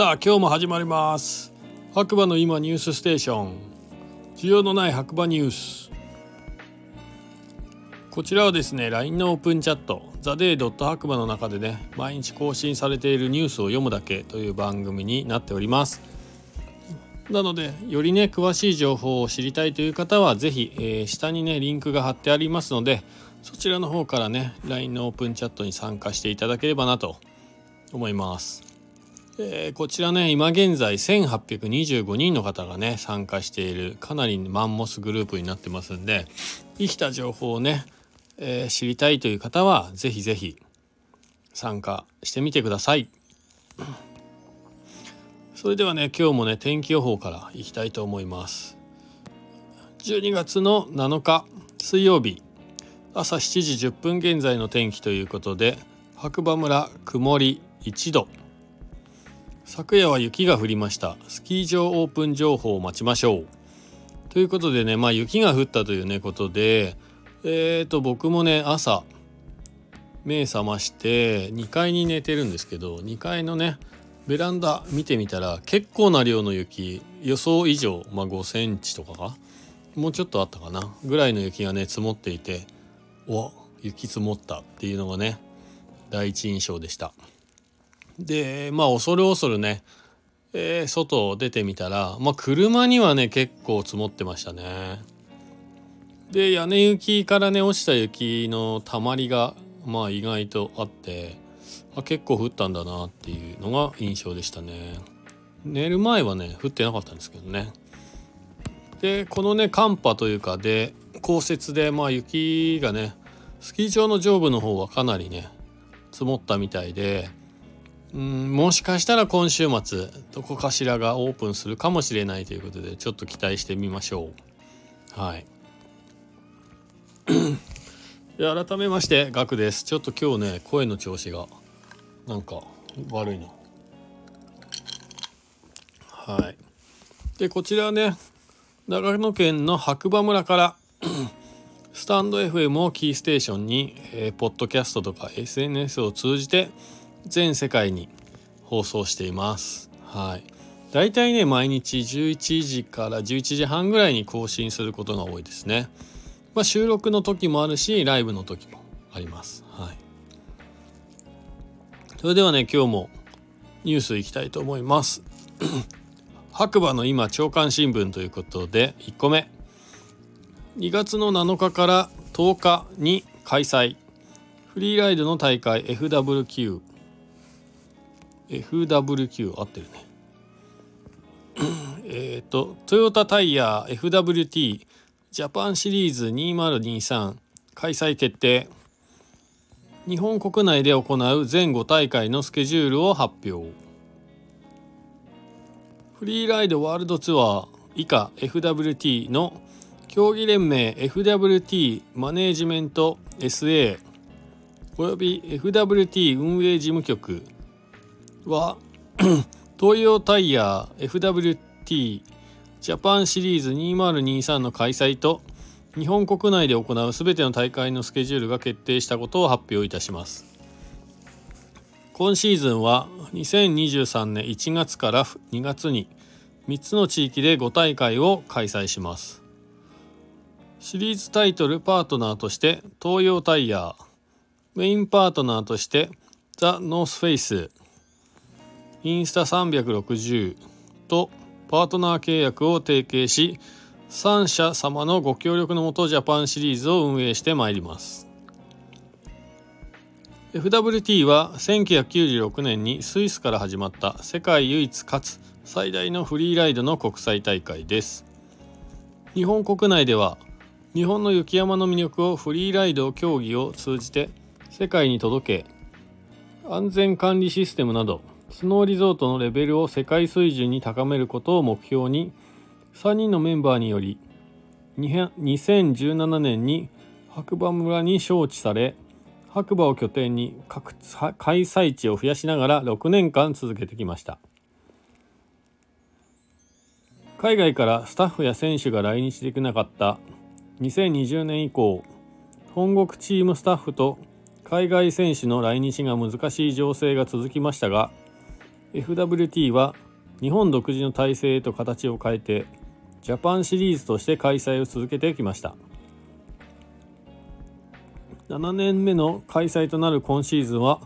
さあ今日も始まります。白馬の今ニュースステーション。需要のない白馬ニュース。こちらはですね LINE のオープンチャット。ザデイドット白馬の中でね毎日更新されているニュースを読むだけという番組になっております。なのでよりね詳しい情報を知りたいという方は是非、えー、下にねリンクが貼ってありますのでそちらの方からね LINE のオープンチャットに参加していただければなと思います。えー、こちらね今現在1825人の方がね参加しているかなりマンモスグループになってますんで生きた情報をね、えー、知りたいという方は是非是非参加してみてください。それではね今日もね天気予報からいきたいと思います。12月の7日水曜日朝7時10分現在の天気ということで白馬村曇り1度昨夜は雪が降りました。スキー場オープン情報を待ちましょう。ということでねまあ雪が降ったというねことでえーと僕もね朝目覚まして2階に寝てるんですけど2階のねベランダ見てみたら結構な量の雪予想以上、まあ、5センチとかかもうちょっとあったかなぐらいの雪がね積もっていてお雪積もったっていうのがね第一印象でした。でまあ恐る恐るね、えー、外を出てみたらまあ車にはね結構積もってましたね。で屋根雪からね落ちた雪のたまりがまあ意外とあってあ結構降ったんだなっていうのが印象でしたね。寝る前はね降ってなかったんですけどね。でこのね寒波というかで降雪でまあ雪がねスキー場の上部の方はかなりね積もったみたいでうんもしかしたら今週末どこかしらがオープンするかもしれないということでちょっと期待してみましょう。はい。で改めましてガクです。ちょっと今日ね声の調子がなんか悪いな。はい。でこちらね長野県の白馬村から スタンド FM をキーステーションに、えー、ポッドキャストとか SNS を通じて全世界に放送しています。はい。だいたいね、毎日11時から11時半ぐらいに更新することが多いですね。まあ、収録の時もあるし、ライブの時もあります。はい。それではね、今日もニュースいきたいと思います。白馬の今、朝刊新聞ということで、1個目。2月の7日から10日に開催フリーライドの大会 FWQ FWQ 合ってるね。えっとトヨタタイヤ FWT ジャパンシリーズ2023開催決定。日本国内で行う全5大会のスケジュールを発表。フリーライドワールドツアー以下 FWT の競技連盟 FWT マネージメント SA および FWT 運営事務局。は 東洋タイヤ FWT ジャパンシリーズ2023の開催と日本国内で行うすべての大会のスケジュールが決定したことを発表いたします。今シーズンは2023年1月から2月に3つの地域で5大会を開催します。シリーズタイトルパートナーとして東洋タイヤメインパートナーとしてザ・ノースフェイスインスタ360とパートナー契約を提携し3社様のご協力のもとジャパンシリーズを運営してまいります。FWT は1996年にスイスから始まった世界唯一かつ最大のフリーライドの国際大会です。日本国内では日本の雪山の魅力をフリーライド競技を通じて世界に届け安全管理システムなどスノーリゾートのレベルを世界水準に高めることを目標に3人のメンバーにより2017年に白馬村に招致され白馬を拠点に各開催地を増やしながら6年間続けてきました。海外からスタッフや選手が来日できなかった2020年以降本国チームスタッフと海外選手の来日が難しい情勢が続きましたが FWT は日本独自の体制へと形を変えてジャパンシリーズとして開催を続けてきました7年目の開催となる今シーズンは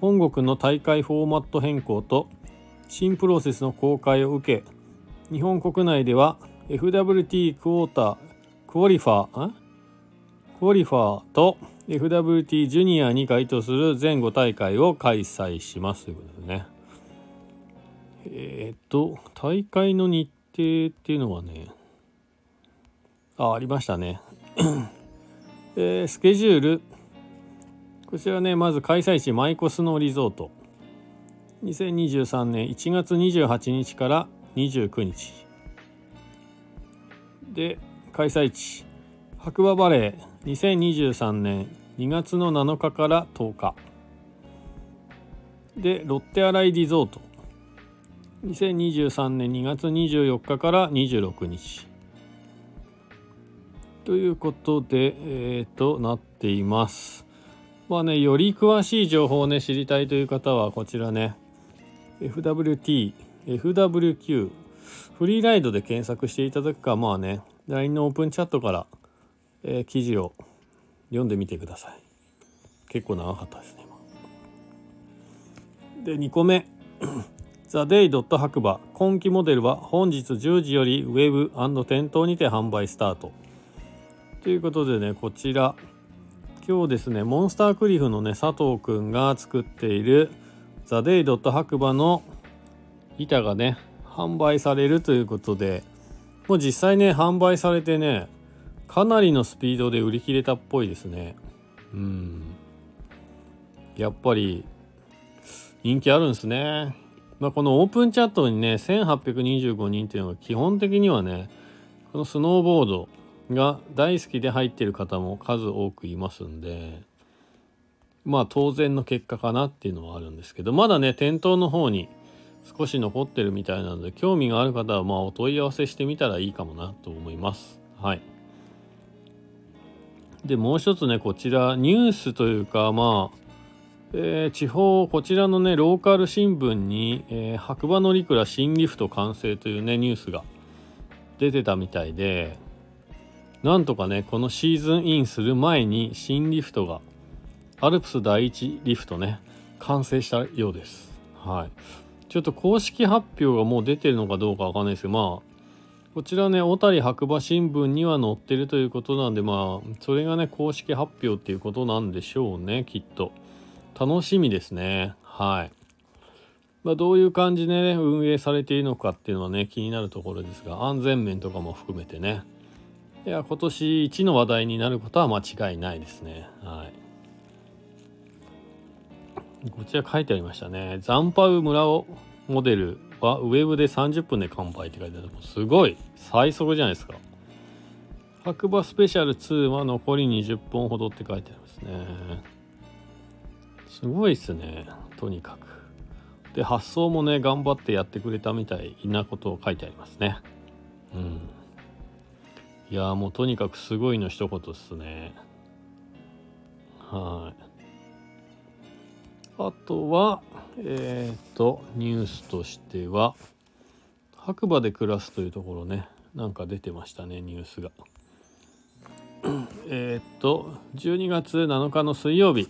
本国の大会フォーマット変更と新プロセスの公開を受け日本国内では FWT クォータークオリファークオリファーと FWT ジュニアに該当する全5大会を開催しますということですね。えー、っと大会の日程っていうのはねあありましたね。えー、スケジュール。こちらねまず開催地マイコスノーリゾート。2023年1月28日から29日で開催地。白馬バレー。2023年2月の7日から10日でロッテアライリゾート。2023年2月24日から26日ということでえ、ー、となっています。まあねより詳しい情報をね知りたいという方はこちらね FWT FWQ フリーライドで検索していただくかまあね LINE のオープンチャットから、えー、記事を読んでみてください。結構長かったですねで2個目。ザ・デイ・ドット白馬。今期モデルは本日10時よりウェブ店頭にて販売スタート。ということでねこちら。今日ですねモンスタークリフのね佐藤くんが作っているザ・デイ・ドット白馬の板がね販売されるということで。もう実際ね販売されてねかなりのスピードで売り切れたっぽいですね。うん。やっぱり人気あるんですね。ま、このオープンチャットにね1825人っていうのは基本的にはねこのスノーボードが大好きで入ってる方も数多くいますんでまあ当然の結果かなっていうのはあるんですけどまだね店頭の方に少し残ってるみたいなので興味がある方はまあお問い合わせしてみたらいいかもなと思います。はい。でもう一つねこちらニュースというかまあえー、地方こちらのねローカル新聞に、えー、白馬乗鞍新リフト完成というねニュースが出てたみたいでなんとかねこのシーズンインする前に新リフトがアルプス第一リフトね完成したようですはいちょっと公式発表がもう出てるのかどうかわかんないですけどまあこちらね小谷白馬新聞には載ってるということなんでまあそれがね公式発表っていうことなんでしょうねきっと。楽しみですね。はい。まあ、どういう感じでね、運営されているのかっていうのはね、気になるところですが、安全面とかも含めてね、いや、今年一の話題になることは間違いないですね。はい。こちら書いてありましたね。ザンパウ村尾モデルはウェブで30分で完売って書いてある。すごい最速じゃないですか。白馬スペシャル2は残り20本ほどって書いてありますね。すごいっすね。とにかく。で発想もね頑張ってやってくれたみたいなことを書いてありますね。うん。いやもうとにかくすごいの一言っすね。はい。あとはえっ、とニュースとしては白馬で暮らすというところねなんか出てましたねニュースが。えっと12月7日の水曜日。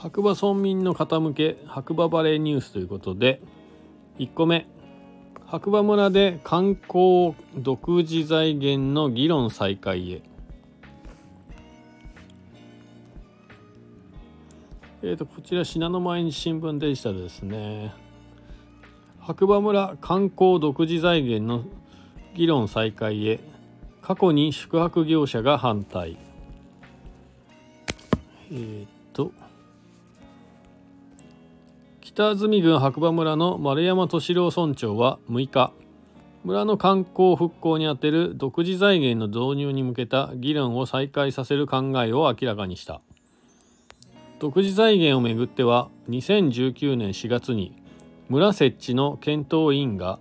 白馬村民の方向け白馬バレーニュースということで1個目。白馬村で観光独自財源の議論再開へ。えーと、こちら信濃毎日新聞デジタルですね。白馬村観光独自財源の議論再開へ。過去に宿泊業者が反対。えっ、ー、と北住郡白馬村の丸山敏郎村長は6日村の観光復興に充てる独自財源の導入に向けた議論を再開させる考えを明らかにした。独自財源をめぐっては2019年4月に村設置の検討委員が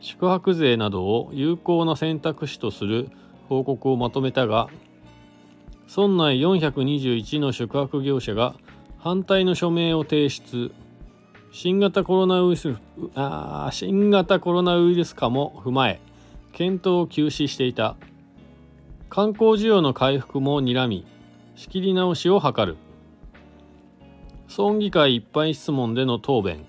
宿泊税などを有効な選択肢とする報告をまとめたが村内421の宿泊業者が反対の署名を提出。新型コロナウイルスあ新型コロナウイルス化も踏まえ検討を休止していた。観光需要の回復も睨み仕切り直しを図る。村議会一般質問での答弁。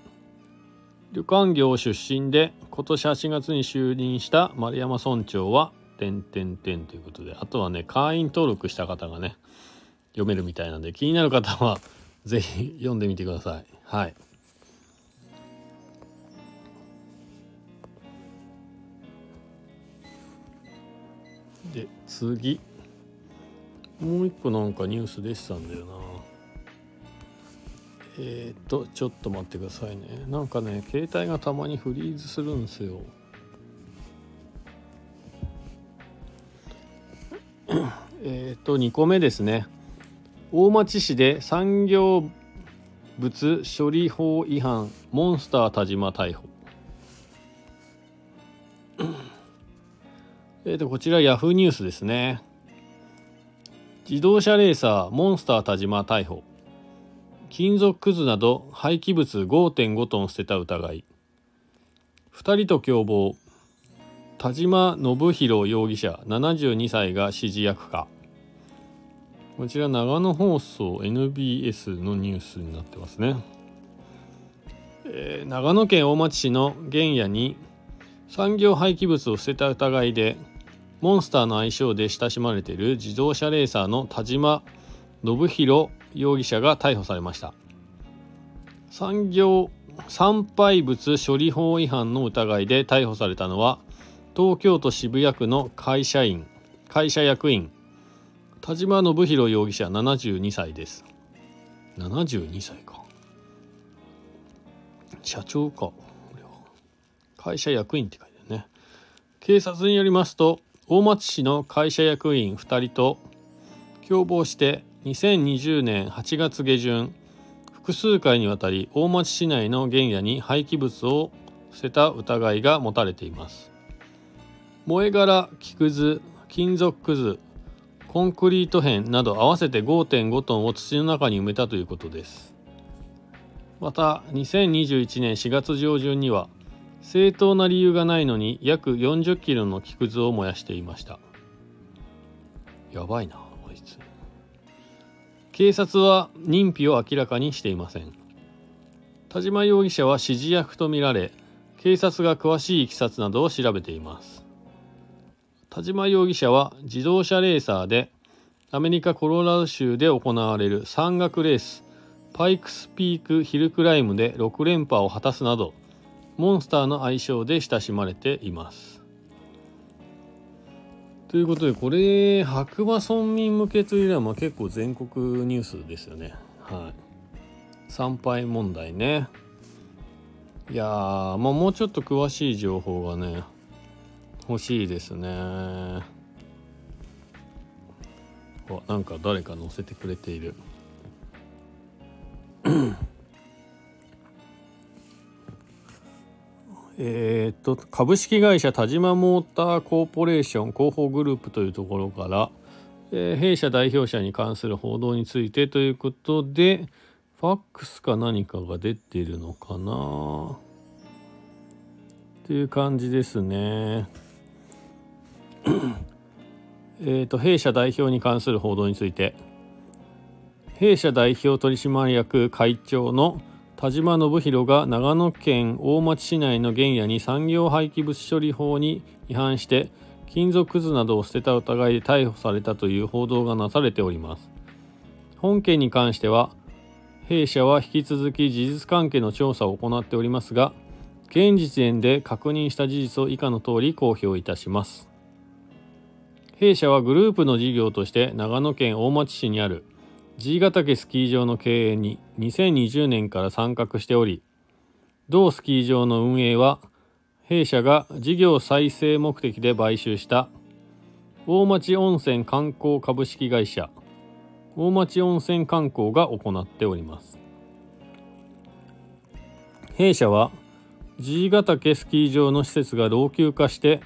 旅館業出身で今年8月に就任した丸山村長は点点点ということであとはね会員登録した方がね読めるみたいなんで気になる方は是非読んでみてください。はい。次。もう一個なんかニュースでしたんだよな。えっ、とちょっと待ってくださいね。なんかね携帯がたまにフリーズするんですよ。えっと2個目ですね。大町市で産業物処理法違反モンスター田島逮捕。えっとこちらヤフーニュースですね。自動車レーサーモンスター田島逮捕。金属くずなど廃棄物5.5トン捨てた疑い。2人と共謀。田島信弘容疑者72歳が指示役か。こちら長野放送 NBS のニュースになってますね、えー、長野県大町市の原野に産業廃棄物を捨てた疑いでモンスターの愛称で親しまれている自動車レーサーの田島信弘容疑者が逮捕されました。産業産廃物処理法違反の疑いで逮捕されたのは東京都渋谷区の会社員会社役員田島信弘容疑者72歳です。72歳か。社長か。会社役員って書いてあるね。警察によりますと大町市の会社役員2人と共謀して2020年8月下旬複数回にわたり大町市内の原野に廃棄物を捨てた疑いが持たれています。燃え殻木くず金属くずコンクリート片など合わせて5.5トンを土の中に埋めたということです。また2021年4月上旬には正当な理由がないのに約40キロの木くずを燃やしていました。やばいなあいつ。警察は認否を明らかにしていません。田島容疑者は指示役とみられ警察が詳しいいきさつなどを調べています。田島容疑者は自動車レーサーでアメリカ・コロラド州で行われる山岳レースパイクスピークヒルクライムで6連覇を果たすなどモンスターの愛称で親しまれています。ということでこれ白馬村民向けというよりはまあ結構全国ニュースですよね。はい。参拝問題ね。いやまあもうちょっと詳しい情報がね欲しいですね。あなんか誰か載せてくれている。えー、っと株式会社田島モーターコーポレーション広報グループというところから、えー、弊社代表者に関する報道についてということでファックスか何かが出てるのかな？っていう感じですね。えっと弊社代表に関する報道について弊社代表取締役会長の田島信弘が長野県大町市内の原野に産業廃棄物処理法に違反して金属くずなどを捨てた疑いで逮捕されたという報道がなされております。本件に関しては弊社は引き続き事実関係の調査を行っておりますが現時点で確認した事実を以下の通り公表いたします。弊社はグループの事業として長野県大町市にある G ヶ岳スキー場の経営に2020年から参画しており同スキー場の運営は弊社が事業再生目的で買収した大町温泉観光株式会社大町温泉観光が行っております。弊社は G ヶ岳スキー場の施設が老朽化して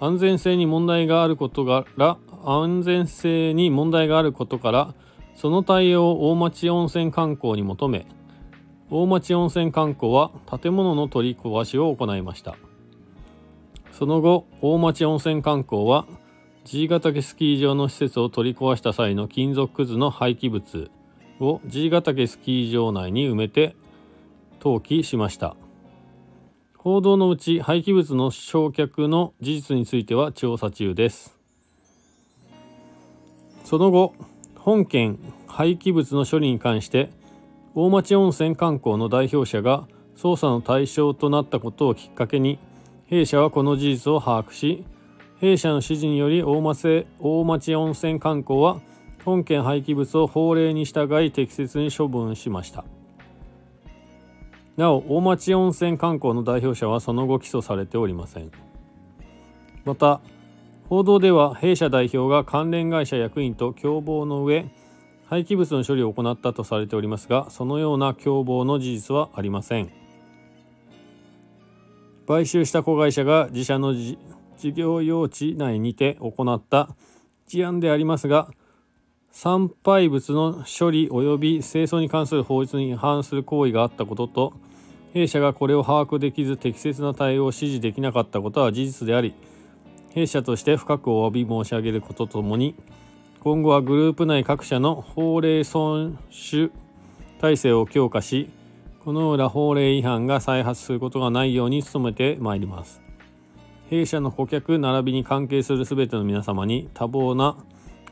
安全性に問題があることから安全性に問題があることからその対応を大町温泉観光に求め大町温泉観光は建物の取り壊しを行いました。その後大町温泉観光は G ヶ岳スキー場の施設を取り壊した際の金属くずの廃棄物を G ヶ岳スキー場内に埋めて登記しました。報道のうち廃棄物の焼却の事実については調査中です。その後本件廃棄物の処理に関して大町温泉観光の代表者が捜査の対象となったことをきっかけに弊社はこの事実を把握し弊社の指示により大町大町温泉観光は本件廃棄物を法令に従い適切に処分しました。なお大町温泉観光の代表者はその後起訴されておりません。また報道では弊社代表が関連会社役員と共謀の上廃棄物の処理を行ったとされておりますがそのような共謀の事実はありません。買収した子会社が自社の事業用地内にて行った事案でありますが産廃物の処理及び清掃に関する法律に違反する行為があったことと弊社がこれを把握できず適切な対応を指示できなかったことは事実であり弊社として深くお詫び申し上げることともに今後はグループ内各社の法令遵守体制を強化しこの裏法令違反が再発することがないように努めてまいります。弊社の顧客並びに関係する全ての皆様に多忙な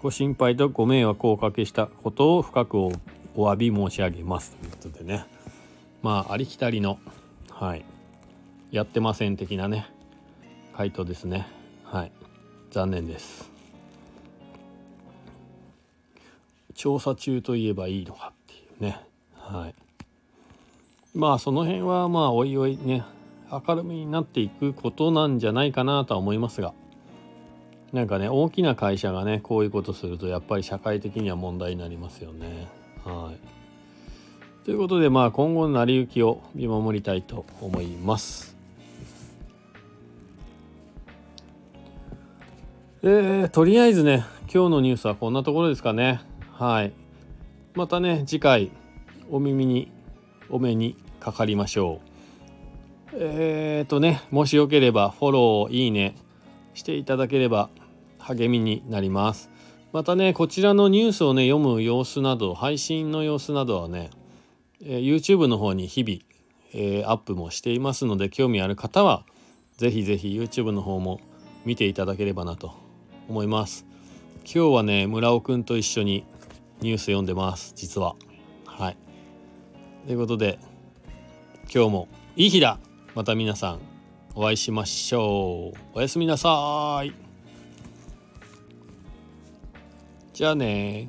ご心配とご迷惑をおかけしたことを深くお詫び申し上げます。ということでね。まあありきたりのはい。やってません的なね回答ですね。はい。残念です。調査中といえばいいのかっていうね。はい。まあその辺はまあおいおいね明るみになっていくことなんじゃないかなとは思いますが。なんかね大きな会社がねこういうことするとやっぱり社会的には問題になりますよね。はい。ということでまあ今後の成り行きを見守りたいと思います。えー、とりあえずね今日のニュースはこんなところですかね。はい。またね次回お耳にお目にかかりましょう。えーとねもしよければフォローいいねしていただければ励みになります。またねこちらのニュースをね読む様子など配信の様子などはねえ YouTube の方に日々、えー、アップもしていますので興味ある方は是非是非 YouTube の方も見ていただければなと思います。今日はね村尾くんと一緒にニュース読んでます。実は。はい。ということで今日もいい日だ。また皆さんお会いしましょう。おやすみなさい。じゃあね